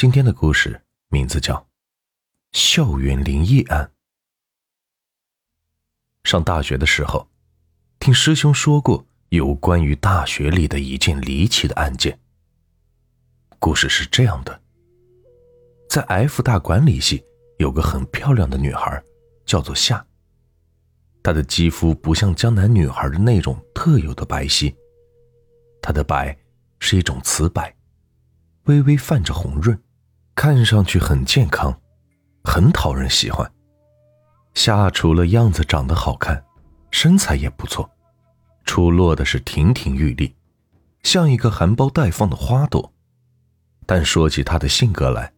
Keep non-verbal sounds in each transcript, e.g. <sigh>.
今天的故事名字叫《校园灵异案》。上大学的时候，听师兄说过有关于大学里的一件离奇的案件。故事是这样的：在 F 大管理系有个很漂亮的女孩，叫做夏。她的肌肤不像江南女孩的那种特有的白皙，她的白是一种瓷白，微微泛着红润。看上去很健康，很讨人喜欢。夏除了样子长得好看，身材也不错，出落的是亭亭玉立，像一个含苞待放的花朵。但说起她的性格来，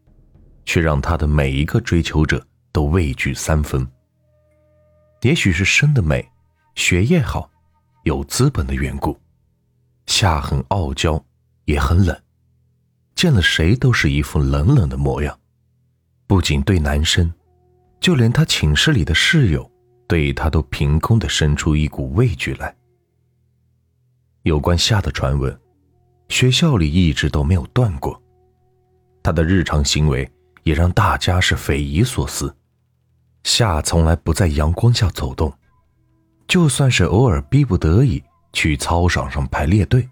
却让她的每一个追求者都畏惧三分。也许是生的美，学业好，有资本的缘故，夏很傲娇，也很冷。见了谁都是一副冷冷的模样，不仅对男生，就连他寝室里的室友，对他都凭空的生出一股畏惧来。有关夏的传闻，学校里一直都没有断过，他的日常行为也让大家是匪夷所思。夏从来不在阳光下走动，就算是偶尔逼不得已去操场上排列队，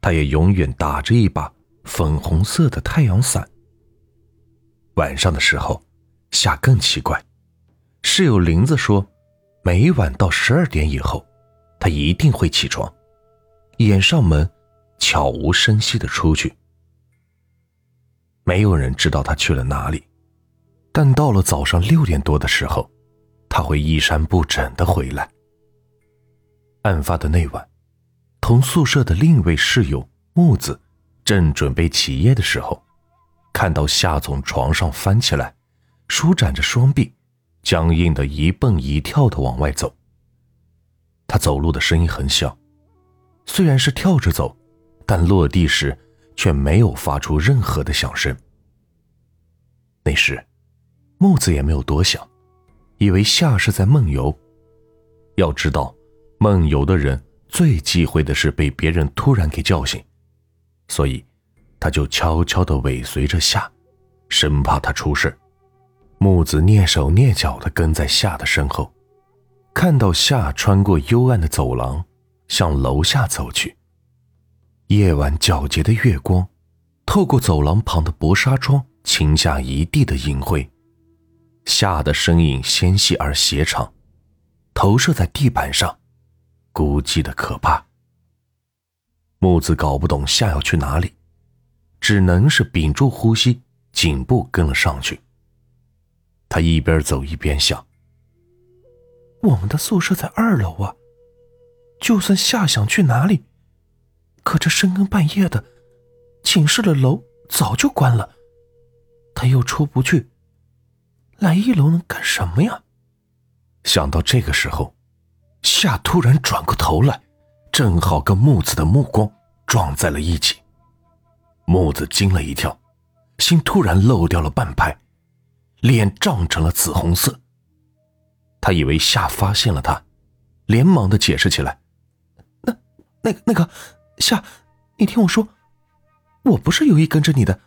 他也永远打着一把。粉红色的太阳伞。晚上的时候，夏更奇怪。室友林子说，每晚到十二点以后，他一定会起床，掩上门，悄无声息的出去。没有人知道他去了哪里，但到了早上六点多的时候，他会衣衫不整的回来。案发的那晚，同宿舍的另一位室友木子。正准备起夜的时候，看到夏从床上翻起来，舒展着双臂，僵硬的一蹦一跳的往外走。他走路的声音很小，虽然是跳着走，但落地时却没有发出任何的响声。那时，木子也没有多想，以为夏是在梦游。要知道，梦游的人最忌讳的是被别人突然给叫醒。所以，他就悄悄地尾随着夏，生怕他出事。木子蹑手蹑脚地跟在夏的身后，看到夏穿过幽暗的走廊，向楼下走去。夜晚皎洁的月光，透过走廊旁的薄纱窗，倾下一地的银灰。夏的身影纤细而斜长，投射在地板上，孤寂的可怕。木子搞不懂夏要去哪里，只能是屏住呼吸，紧步跟了上去。他一边走一边想：“我们的宿舍在二楼啊，就算夏想去哪里，可这深更半夜的，寝室的楼早就关了，他又出不去，来一楼能干什么呀？”想到这个时候，夏突然转过头来。正好跟木子的目光撞在了一起，木子惊了一跳，心突然漏掉了半拍，脸涨成了紫红色。他以为夏发现了他，连忙的解释起来：“那、那、那个夏，你听我说，我不是有意跟着你的，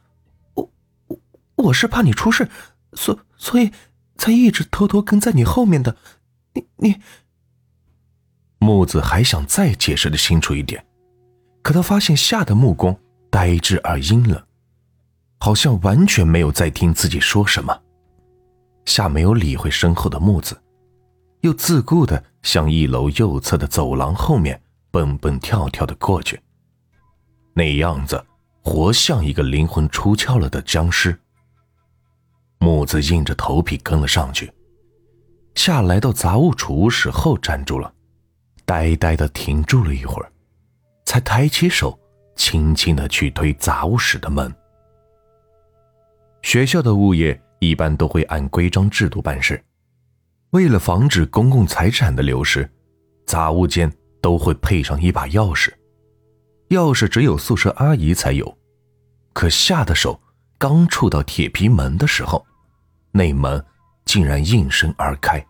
我、我、我是怕你出事，所所以才一直偷偷跟在你后面的。你、你。”木子还想再解释的清楚一点，可他发现夏的目光呆滞而阴冷，好像完全没有在听自己说什么。夏没有理会身后的木子，又自顾的向一楼右侧的走廊后面蹦蹦跳跳的过去，那样子活像一个灵魂出窍了的僵尸。木子硬着头皮跟了上去，夏来到杂物储物室后站住了。呆呆的停住了一会儿，才抬起手，轻轻的去推杂物室的门。学校的物业一般都会按规章制度办事，为了防止公共财产的流失，杂物间都会配上一把钥匙。钥匙只有宿舍阿姨才有，可夏的手刚触到铁皮门的时候，那门竟然应声而开，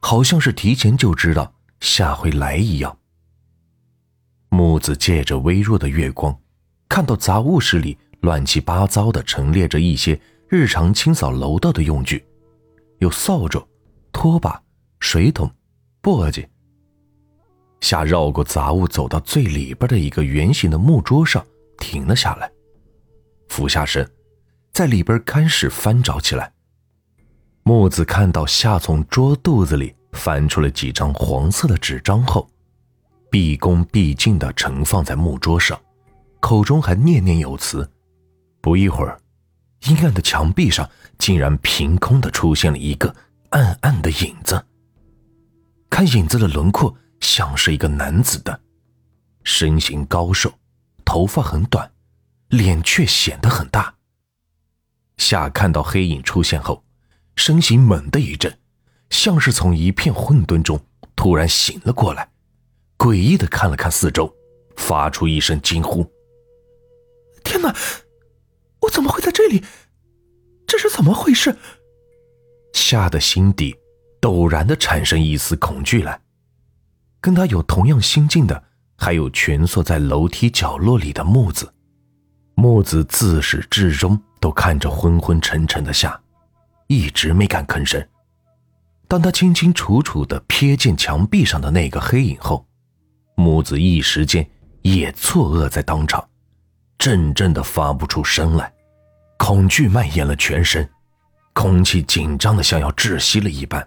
好像是提前就知道。夏回来一样。木子借着微弱的月光，看到杂物室里乱七八糟的陈列着一些日常清扫楼道的用具，有扫帚、拖把、水桶、簸箕。夏绕过杂物，走到最里边的一个圆形的木桌上，停了下来，俯下身，在里边开始翻找起来。木子看到夏从桌肚子里翻出了几张黄色的纸张后，毕恭毕敬地盛放在木桌上，口中还念念有词。不一会儿，阴暗的墙壁上竟然凭空的出现了一个暗暗的影子。看影子的轮廓。像是一个男子的，身形高瘦，头发很短，脸却显得很大。夏看到黑影出现后，身形猛地一震，像是从一片混沌中突然醒了过来，诡异的看了看四周，发出一声惊呼：“天哪！我怎么会在这里？这是怎么回事？”吓得心底陡然的产生一丝恐惧来。跟他有同样心境的，还有蜷缩在楼梯角落里的木子。木子自始至终都看着昏昏沉沉的夏，一直没敢吭声。当他清清楚楚的瞥见墙壁上的那个黑影后，木子一时间也错愕在当场，阵阵的发不出声来，恐惧蔓延了全身，空气紧张的像要窒息了一般。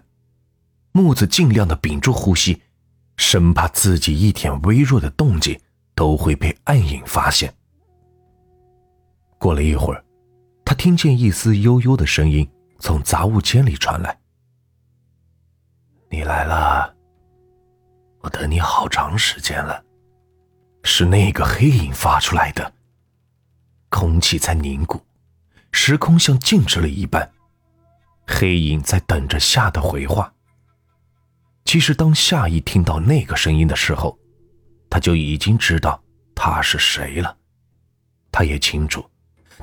木子尽量的屏住呼吸。生怕自己一点微弱的动静都会被暗影发现。过了一会儿，他听见一丝悠悠的声音从杂物间里传来：“你来了，我等你好长时间了。”是那个黑影发出来的。空气在凝固，时空像静止了一般，黑影在等着夏的回话。其实，当夏一听到那个声音的时候，他就已经知道他是谁了。他也清楚，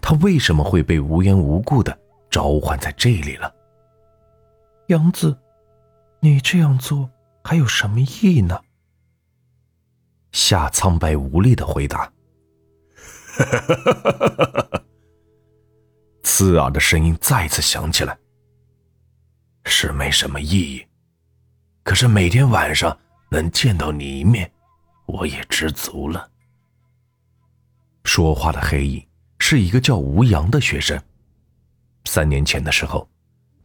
他为什么会被无缘无故的召唤在这里了。杨子，你这样做还有什么意义呢？夏苍白无力的回答：“ <laughs> 刺耳的声音再次响起来，是没什么意义。”可是每天晚上能见到你一面，我也知足了。说话的黑影是一个叫吴阳的学生。三年前的时候，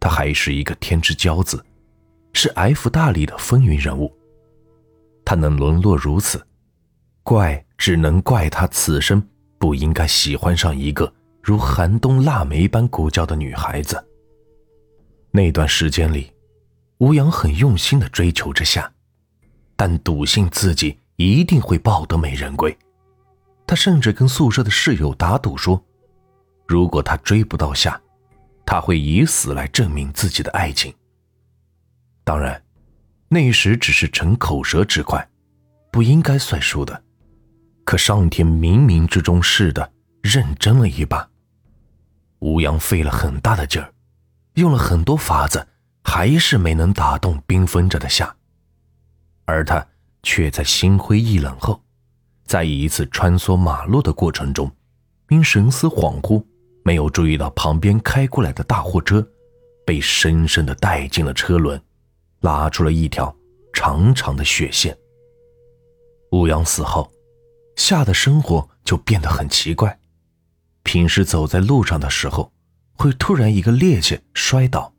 他还是一个天之骄子，是 F 大里的风云人物。他能沦落如此，怪只能怪他此生不应该喜欢上一个如寒冬腊梅般古娇的女孩子。那段时间里。吴阳很用心的追求着夏，但笃信自己一定会抱得美人归。他甚至跟宿舍的室友打赌说，如果他追不到夏，他会以死来证明自己的爱情。当然，那时只是逞口舌之快，不应该算数的。可上天冥冥之中似的认真了一把。吴阳费了很大的劲儿，用了很多法子。还是没能打动冰封着的夏，而他却在心灰意冷后，在一次穿梭马路的过程中，因神思恍惚，没有注意到旁边开过来的大货车，被深深的带进了车轮，拉出了一条长长的血线。吴阳死后，夏的生活就变得很奇怪，平时走在路上的时候，会突然一个趔趄摔倒。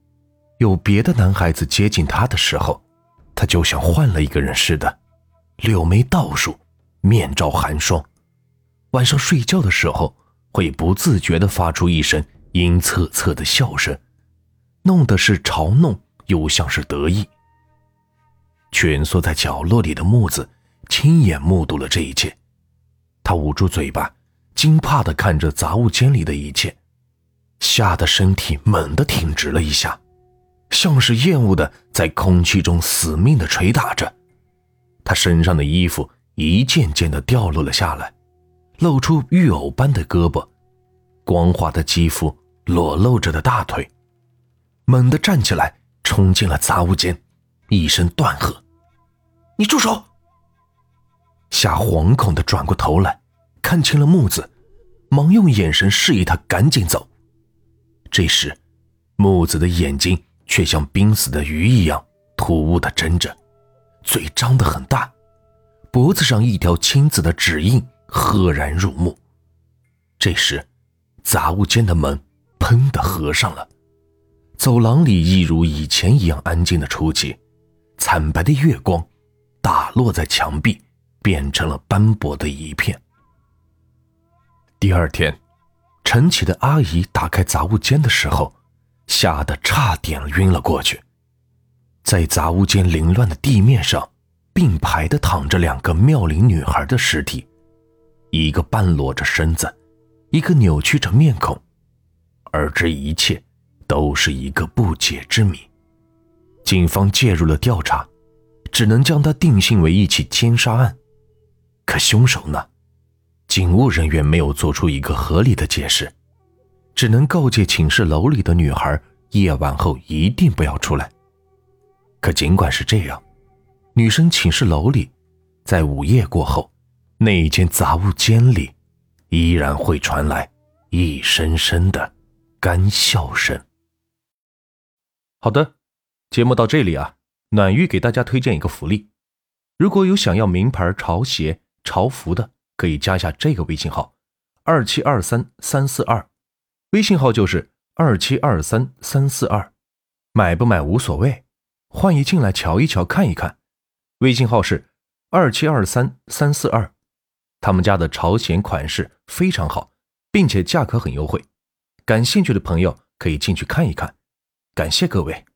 有别的男孩子接近他的时候，他就像换了一个人似的，柳眉倒竖，面罩寒霜。晚上睡觉的时候，会不自觉地发出一声阴恻恻的笑声，弄得是嘲弄又像是得意。蜷缩在角落里的木子亲眼目睹了这一切，他捂住嘴巴，惊怕地看着杂物间里的一切，吓得身体猛地挺直了一下。像是厌恶的在空气中死命的捶打着，他身上的衣服一件件的掉落了下来，露出玉藕般的胳膊，光滑的肌肤，裸露着的大腿，猛地站起来，冲进了杂物间，一声断喝：“你住手！”夏惶恐的转过头来，看清了木子，忙用眼神示意他赶紧走。这时，木子的眼睛却像濒死的鱼一样突兀的睁着，嘴张得很大，脖子上一条青紫的指印赫然入目。这时，杂物间的门砰的合上了，走廊里一如以前一样安静的出奇，惨白的月光打落在墙壁，变成了斑驳的一片。第二天，晨起的阿姨打开杂物间的时候，吓得差点晕了过去。在杂物间凌乱的地面上，并排的躺着两个妙龄女孩的尸体，一个半裸着身子，一个扭曲着面孔，而这一切都是一个不解之谜。警方介入了调查，只能将它定性为一起奸杀案。可凶手呢？警务人员没有做出一个合理的解释，只能告诫寝室楼里的女孩夜晚后一定不要出来。可尽管是这样，女生寝室楼里，在午夜过后，那一间杂物间里，依然会传来一声声的干笑声。好的，节目到这里啊，暖玉给大家推荐一个福利，如果有想要名牌潮鞋、潮服的。可以加一下这个微信号，二七二三三四二，微信号就是二七二三三四二，买不买无所谓，欢迎进来瞧一瞧看一看。微信号是二七二三三四二，他们家的潮鞋款式非常好，并且价格很优惠，感兴趣的朋友可以进去看一看。感谢各位。